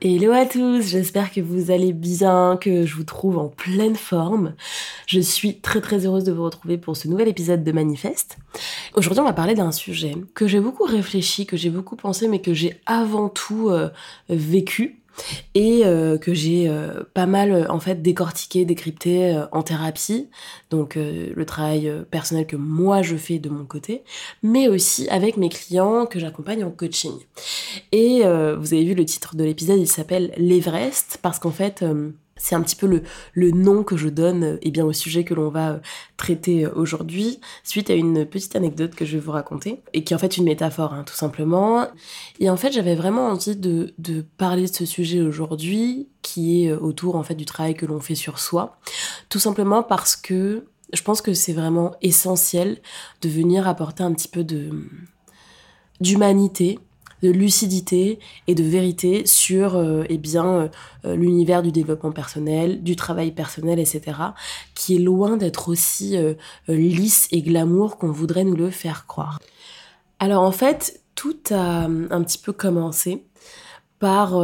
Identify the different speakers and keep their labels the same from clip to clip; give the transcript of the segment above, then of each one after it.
Speaker 1: Hello à tous, j'espère que vous allez bien, que je vous trouve en pleine forme. Je suis très très heureuse de vous retrouver pour ce nouvel épisode de Manifeste. Aujourd'hui on va parler d'un sujet que j'ai beaucoup réfléchi, que j'ai beaucoup pensé, mais que j'ai avant tout euh, vécu et euh, que j'ai euh, pas mal euh, en fait décortiqué, décrypté en thérapie, donc le travail personnel que moi je fais de mon côté, mais aussi avec mes clients que j'accompagne en coaching. Et vous avez vu le titre de l'épisode, il s'appelle l'Everest parce qu'en fait c'est un petit peu le, nom que je donne eh bien, au sujet que l'on va euh, traiter euh, aujourd'hui, suite à une petite anecdote que je vais vous raconter, et qui est en fait une métaphore, hein, tout simplement. Et en fait, j'avais vraiment envie de, parler de ce sujet aujourd'hui, qui est euh, autour en fait du travail que l'on fait sur soi, tout simplement parce que je pense que c'est vraiment essentiel de venir apporter un petit peu d'humanité de lucidité et de vérité sur euh, eh bien euh, l'univers du développement personnel, du travail personnel, etc., qui est loin d'être aussi euh, lisse et glamour qu'on voudrait nous le faire croire. Alors en fait, tout a un petit peu commencé par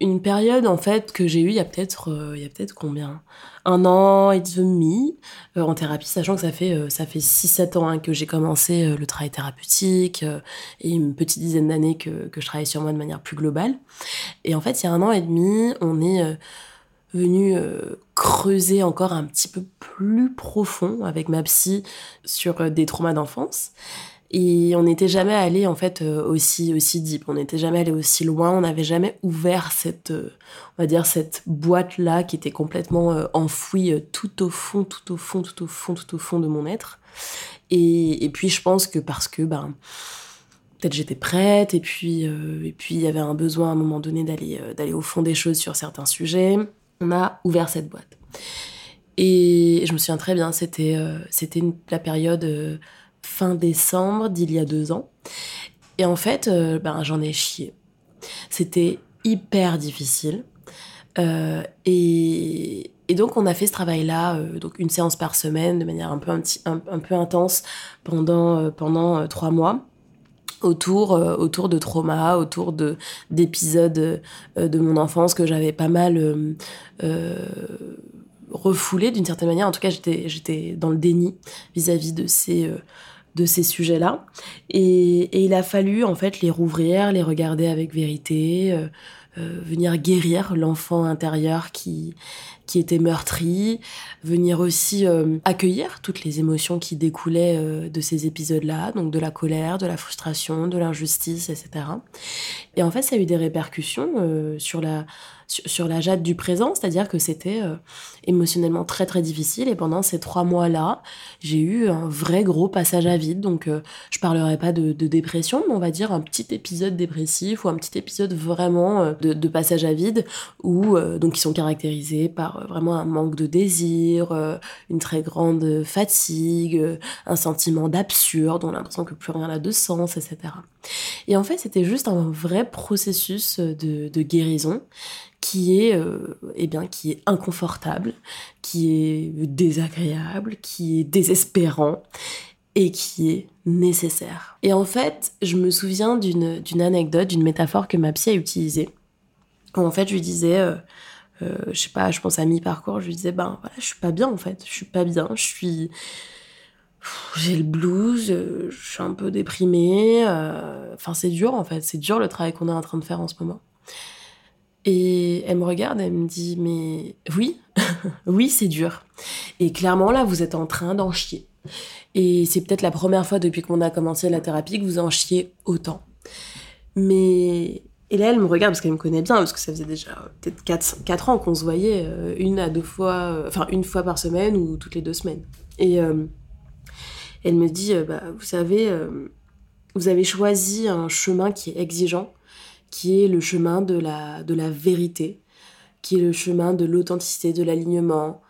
Speaker 1: une période en fait que j'ai eue il y a peut-être euh, il y a peut-être combien? Un an et demi euh, en thérapie sachant que ça fait euh, ça fait 6 7 ans hein, que j'ai commencé le travail thérapeutique et une petite dizaine d'années que, que je travaille sur moi de manière plus globale. Et en fait il y a un an et demi on est venu creuser encore un petit peu plus profond avec ma psy sur des traumas d'enfance et on n'était jamais allé en fait euh, aussi aussi deep, on n'était jamais allé aussi loin, on n'avait jamais ouvert cette euh, on va dire cette boîte là qui était complètement euh, enfouie tout au fond, tout au fond, tout au fond, tout au fond de mon être. Et, et puis je pense que parce que ben peut-être j'étais prête et puis et puis il y avait un besoin à un moment donné d'aller d'aller au fond des choses sur certains sujets, on a ouvert cette boîte. Et je me souviens très bien, c'était c'était la période fin décembre d'il y a deux ans. Et en fait, euh, ben, j'en ai chié. C'était hyper difficile. Euh, et, donc, on a fait ce travail-là, euh, donc une séance par semaine, de manière un peu, un, peu intense pendant, pendant trois mois. Autour, autour de traumas, autour de d'épisodes de mon enfance que j'avais pas mal refoulé d'une certaine manière. En tout cas, j'étais j'étais dans le déni vis-à-vis de ces de ces sujets-là. Et, il a fallu en fait les rouvrir, les regarder avec vérité, euh, euh, venir guérir l'enfant intérieur qui, qui était meurtri, venir aussi euh, accueillir toutes les émotions qui découlaient de ces épisodes-là, donc de la colère, de la frustration, de l'injustice, etc. Et en fait, ça a eu des répercussions sur la sur, la Jade du présent, c'est-à-dire que c'était euh, émotionnellement très très difficile et pendant ces trois mois-là, j'ai eu un vrai gros passage à vide. Donc euh, je parlerai pas de, dépression, mais on va dire un petit épisode dépressif ou un petit épisode vraiment euh, de, passage à vide où donc ils sont caractérisés par vraiment un manque de désir, une très grande fatigue, un sentiment d'absurde, on a l'impression que plus rien n'a de sens, etc. Et en fait, c'était juste un vrai processus de, guérison qui est, euh, eh bien, qui est inconfortable, qui est désagréable, qui est désespérant et qui est nécessaire. Et en fait, je me souviens d'une, anecdote, d'une métaphore que ma psy a utilisée. en fait, je lui disais, euh, euh, je sais pas, je pense à mi-parcours, je lui disais, ben voilà, je suis pas bien en fait, je suis pas bien, je suis. J'ai le blues, je suis un peu déprimée. Enfin, c'est dur en fait, c'est dur le travail qu'on est en train de faire en ce moment. Et elle me regarde, elle me dit Mais oui, oui, c'est dur. Et clairement, là, vous êtes en train d'en chier. Et c'est peut-être la première fois depuis qu'on a commencé la thérapie que vous en chiez autant. Mais. Et là, elle me regarde parce qu'elle me connaît bien, parce que ça faisait déjà peut-être 4, ans qu'on se voyait, euh, une à deux fois, euh, enfin une fois par semaine ou toutes les deux semaines. Et euh, elle me dit bah, Vous savez, vous avez choisi un chemin qui est exigeant, qui est le chemin de la, de la vérité, qui est le chemin de l'authenticité, de l'alignement.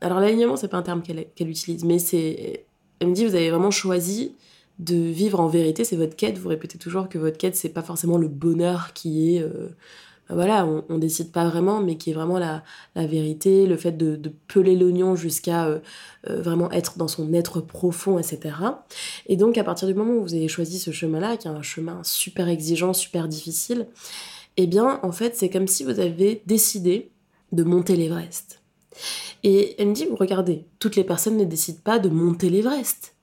Speaker 1: Alors l'alignement, c'est pas un terme qu'elle utilise, mais c'est... Elle me dit, vous avez vraiment choisi de vivre en vérité, c'est votre quête. Vous répétez toujours que votre quête, c'est pas forcément le bonheur qui est... Euh, voilà, on, on, décide pas vraiment, mais qui est vraiment la, la vérité, le fait de, peler l'oignon jusqu'à euh, euh, vraiment être dans son être profond, etc. Et donc, à partir du moment où vous avez choisi ce chemin-là, qui est un chemin super exigeant, super difficile, eh bien, en fait, c'est comme si vous avez décidé de monter l'Everest. Et elle me dit, regardez, toutes les personnes ne décident pas de monter l'Everest.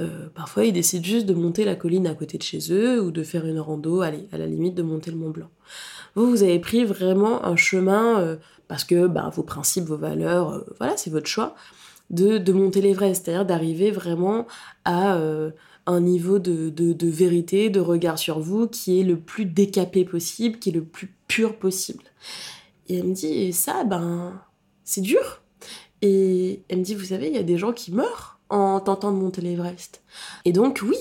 Speaker 1: Euh, parfois, ils décident juste de monter la colline à côté de chez eux ou de faire une rando, allez, à la limite de monter le Mont Blanc. Vous, vous avez pris vraiment un chemin, euh, parce que bah, vos principes, vos valeurs, euh, voilà, c'est votre choix, de, de monter l'Everest, c'est-à-dire d'arriver vraiment à un niveau de, de, de, vérité, de regard sur vous qui est le plus décapé possible, qui est le plus pur possible. Et elle me dit, et ça, ben, c'est dur. Et elle me dit, vous savez, il y a des gens qui meurent en tentant de monter l'Everest. Et donc, oui,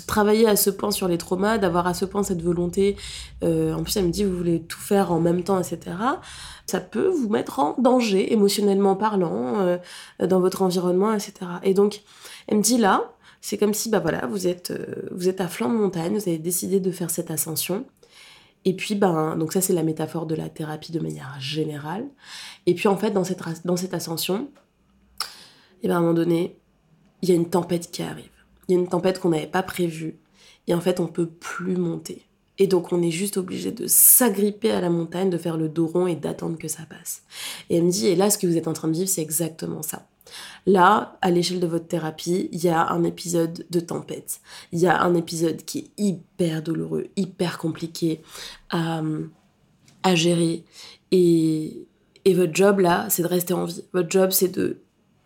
Speaker 1: travailler à ce point sur les traumas, d'avoir à ce point cette volonté. Euh, en plus, elle me dit, vous voulez tout faire en même temps, etc. Ça peut vous mettre en danger, émotionnellement parlant, euh, dans votre environnement, etc. Et donc, elle me dit là, c'est comme si, bah voilà, vous êtes, euh, vous êtes à flanc de montagne, vous avez décidé de faire cette ascension. Et puis, ben, donc ça, c'est la métaphore de la thérapie de manière générale. Et puis, en fait, dans cette, dans cette ascension, et ben, à un moment donné, il y a une tempête qui arrive il y a une tempête qu'on n'avait pas prévue, et en fait on peut plus monter. Et donc on est juste obligé de s'agripper à la montagne, de faire le dos rond et d'attendre que ça passe. Et elle me dit, et là ce que vous êtes en train de vivre, c'est exactement ça. Là, à l'échelle de votre thérapie, il y a un épisode de tempête. Il y a un épisode qui est hyper douloureux, hyper compliqué à, gérer. Et, et votre job là, c'est de rester en vie. Votre job, c'est de,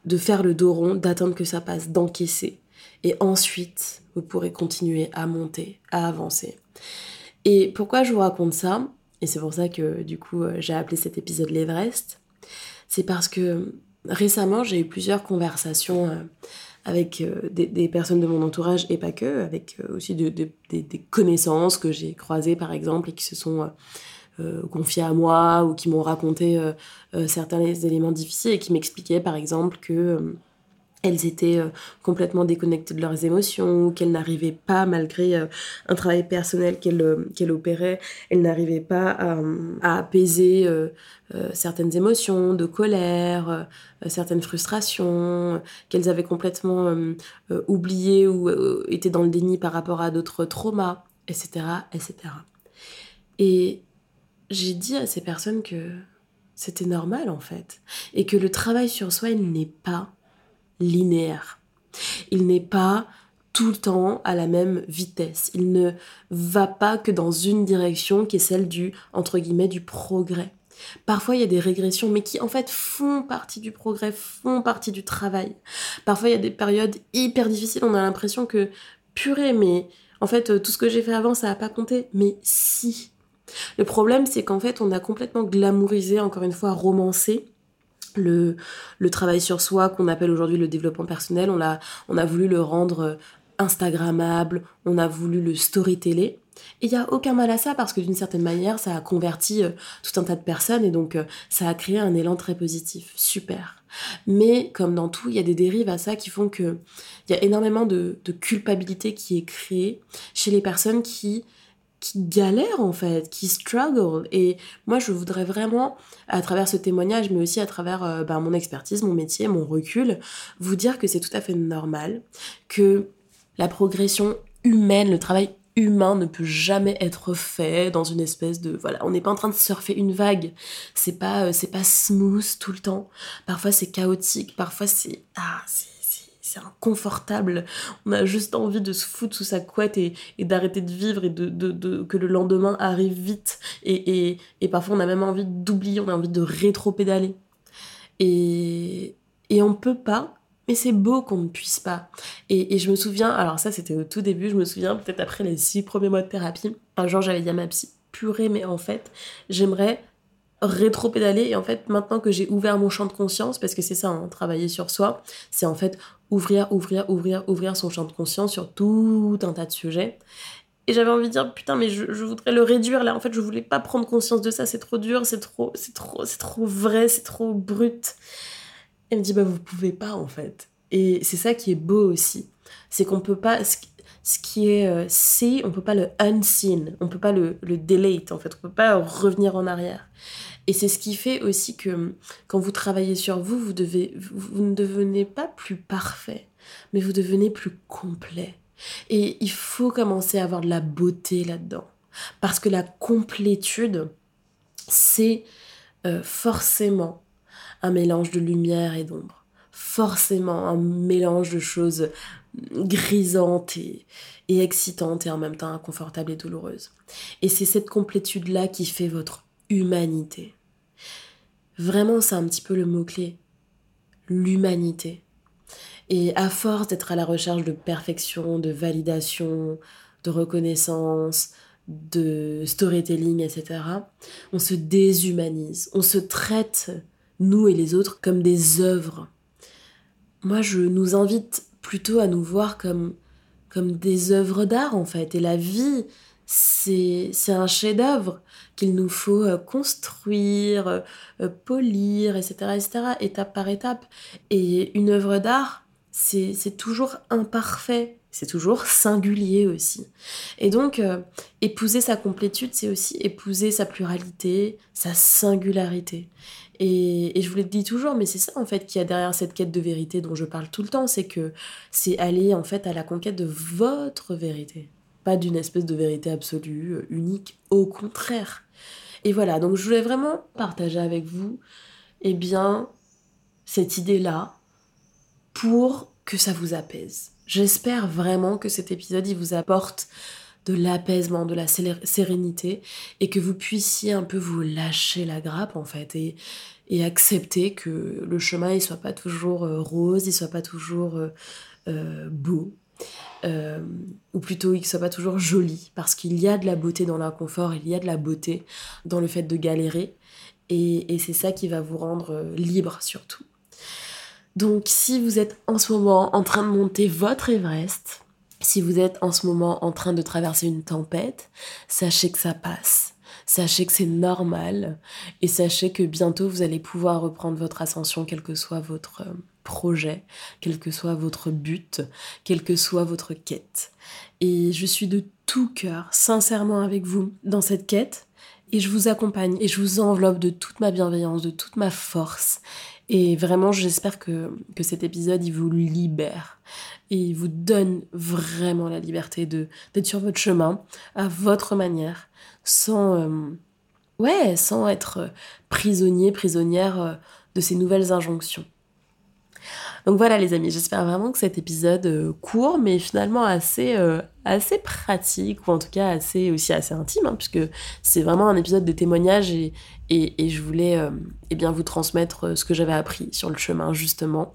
Speaker 1: de faire le dos rond, d'attendre que ça passe, d'encaisser. Et ensuite, vous pourrez continuer à monter, à avancer. Et pourquoi je vous raconte ça? Et c'est pour ça que du coup euh, j'ai appelé cet épisode l'Everest. C'est parce que récemment j'ai eu plusieurs conversations euh, avec euh, des, personnes de mon entourage et pas que, avec aussi des connaissances que j'ai croisées par exemple et qui se sont confiées à moi ou qui m'ont raconté certains éléments difficiles et qui m'expliquaient par exemple que elles étaient euh, complètement déconnectées de leurs émotions, qu'elles n'arrivaient pas, malgré euh, un travail personnel qu'elles euh, opéraient, elles n'arrivaient pas à, apaiser certaines émotions de colère, certaines frustrations, qu'elles avaient complètement oublié ou étaient dans le déni par rapport à d'autres traumas, etc., etc. Et j'ai dit à ces personnes que c'était normal en fait, et que le travail sur soi, il n'est pas linéaire. Il n'est pas tout le temps à la même vitesse. Il ne va pas que dans une direction qui est celle du, entre guillemets, du progrès. Parfois, il y a des régressions, mais qui en fait font partie du progrès, font partie du travail. Parfois, il y a des périodes hyper difficiles, on a l'impression que, purée, mais en fait, tout ce que j'ai fait avant, ça n'a pas compté. Mais si. Le problème, c'est qu'en fait, on a complètement glamourisé, encore une fois, romancé, le, le travail sur soi qu'on appelle aujourd'hui le développement personnel, on a, on a voulu le rendre euh, Instagrammable, on a voulu le storyteller. Et il n'y a aucun mal à ça parce que d'une certaine manière, ça a converti euh, tout un tas de personnes et donc euh, ça a créé un élan très positif. Super. Mais comme dans tout, il y a des dérives à ça qui font que il y a énormément de, de culpabilité qui est créée chez les personnes qui qui galèrent en fait, qui struggle. Et moi, je voudrais vraiment, à travers ce témoignage, mais aussi à travers euh, ben, mon expertise, mon métier, mon recul, vous dire que c'est tout à fait normal, que la progression humaine, le travail humain ne peut jamais être fait dans une espèce de voilà on n'est pas en train de surfer une vague. C'est pas euh, c'est pas smooth tout le temps. Parfois c'est chaotique. Parfois c'est ah c'est c'est inconfortable. On a juste envie de se foutre sous sa couette et, d'arrêter de vivre et de, que le lendemain arrive vite. Et, parfois, on a même envie d'oublier, on a envie de rétro-pédaler. Et, et on peut pas, mais c'est beau qu'on ne puisse pas. Et, je me souviens, alors ça c'était au tout début, je me souviens peut-être après les six premiers mois de thérapie, un jour j'avais dit à ma psy, purée, mais en fait, j'aimerais rétro-pédaler et en fait maintenant que j'ai ouvert mon champ de conscience parce que c'est ça hein, travailler sur soi c'est en fait ouvrir ouvrir ouvrir ouvrir son champ de conscience sur tout un tas de sujets Et j'avais envie de dire, putain, mais je, voudrais le réduire là. En fait, je voulais pas prendre conscience de ça. C'est trop dur, c'est trop, c'est trop, c'est trop vrai, c'est trop brut. Elle me dit, bah, vous pouvez pas, en fait. Et c'est ça qui est beau aussi. C'est qu'on peut pas, ce qui est euh, C, on peut pas le unseen, on peut pas le, le delete, en fait. On peut pas revenir en arrière. Et c'est ce qui fait aussi que quand vous travaillez sur vous, vous, devez, vous ne devenez pas plus parfait, mais vous devenez plus complet. Et il faut commencer à avoir de la beauté là-dedans. Parce que la complétude, c'est euh, forcément un mélange de lumière et d'ombre. Forcément un mélange de choses grisantes et, et excitantes et en même temps inconfortables et douloureuses. Et c'est cette complétude-là qui fait votre humanité. Vraiment, c'est un petit peu le mot-clé. L'humanité. Et à force d'être à la recherche de perfection, de validation, de reconnaissance, de storytelling, etc., on se déshumanise. On se traite, nous et les autres, comme des œuvres. Moi, je nous invite plutôt à nous voir comme, comme des œuvres d'art, en fait. Et la vie, c'est un chef-d'œuvre qu'il nous faut euh, construire, euh, polir, etc., etc., étape par étape. Et une œuvre d'art, c'est toujours imparfait, c'est toujours singulier aussi. Et donc, euh, épouser sa complétude, c'est aussi épouser sa pluralité, sa singularité. Et, je vous le dis toujours, mais c'est ça en fait qu'il y a derrière cette quête de vérité dont je parle tout le temps, c'est que c'est aller en fait à la conquête de votre vérité, pas d'une espèce de vérité absolue, unique, au contraire. Et voilà, donc je voulais vraiment partager avec vous, eh bien, cette idée-là, pour que ça vous apaise. J'espère vraiment que cet épisode il vous apporte de l'apaisement, de la sérénité et que vous puissiez un peu vous lâcher la grappe en fait et, accepter que le chemin il soit pas toujours euh, rose, il soit pas toujours euh, euh, beau. ou plutôt il soit pas toujours joli parce qu'il y a de la beauté dans l'inconfort, il y a de la beauté dans le fait de galérer et c'est ça qui va vous rendre libre surtout. Donc si vous êtes en ce moment en train de monter votre Everest, si vous êtes en ce moment en train de traverser une tempête, sachez que ça passe. Sachez que c'est normal et sachez que bientôt vous allez pouvoir reprendre votre ascension, quel que soit votre euh, projet, quel que soit votre but, quelle que soit votre quête. Et je suis de tout cœur, sincèrement avec vous dans cette quête et je vous accompagne et je vous enveloppe de toute ma bienveillance, de toute ma force et vraiment, j'espère que, que cet épisode, il vous libère. Et il vous donne vraiment la liberté d'être sur votre chemin, à votre manière, sans, euh, ouais, sans être prisonnier, prisonnière euh, de ces nouvelles injonctions. Donc voilà les amis, j'espère vraiment que cet épisode euh, court mais finalement assez, euh, assez pratique ou en tout cas assez aussi assez intime hein, puisque c'est vraiment un épisode de témoignage et, et, je voulais euh, eh bien vous transmettre ce que j'avais appris sur le chemin justement.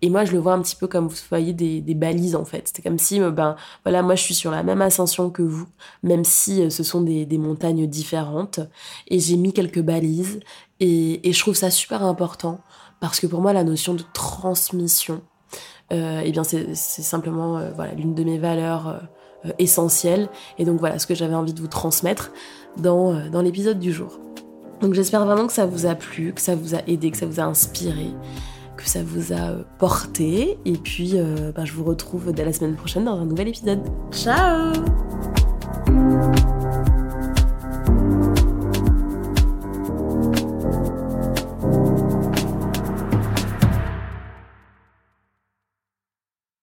Speaker 1: Et moi je le vois un petit peu comme vous voyez des, des balises en fait. C'est comme si ben voilà moi je suis sur la même ascension que vous même si ce sont des, des montagnes différentes et j'ai mis quelques balises et, et je trouve ça super important parce que pour moi la notion de transmission, euh, eh bien c'est simplement euh, voilà l'une de mes valeurs euh, essentielles et donc voilà ce que j'avais envie de vous transmettre dans, dans l'épisode du jour. Donc j'espère vraiment que ça vous a plu, que ça vous a aidé, que ça vous a inspiré, que ça vous a porté et puis bah, je vous retrouve dès la semaine prochaine dans un nouvel épisode. Ciao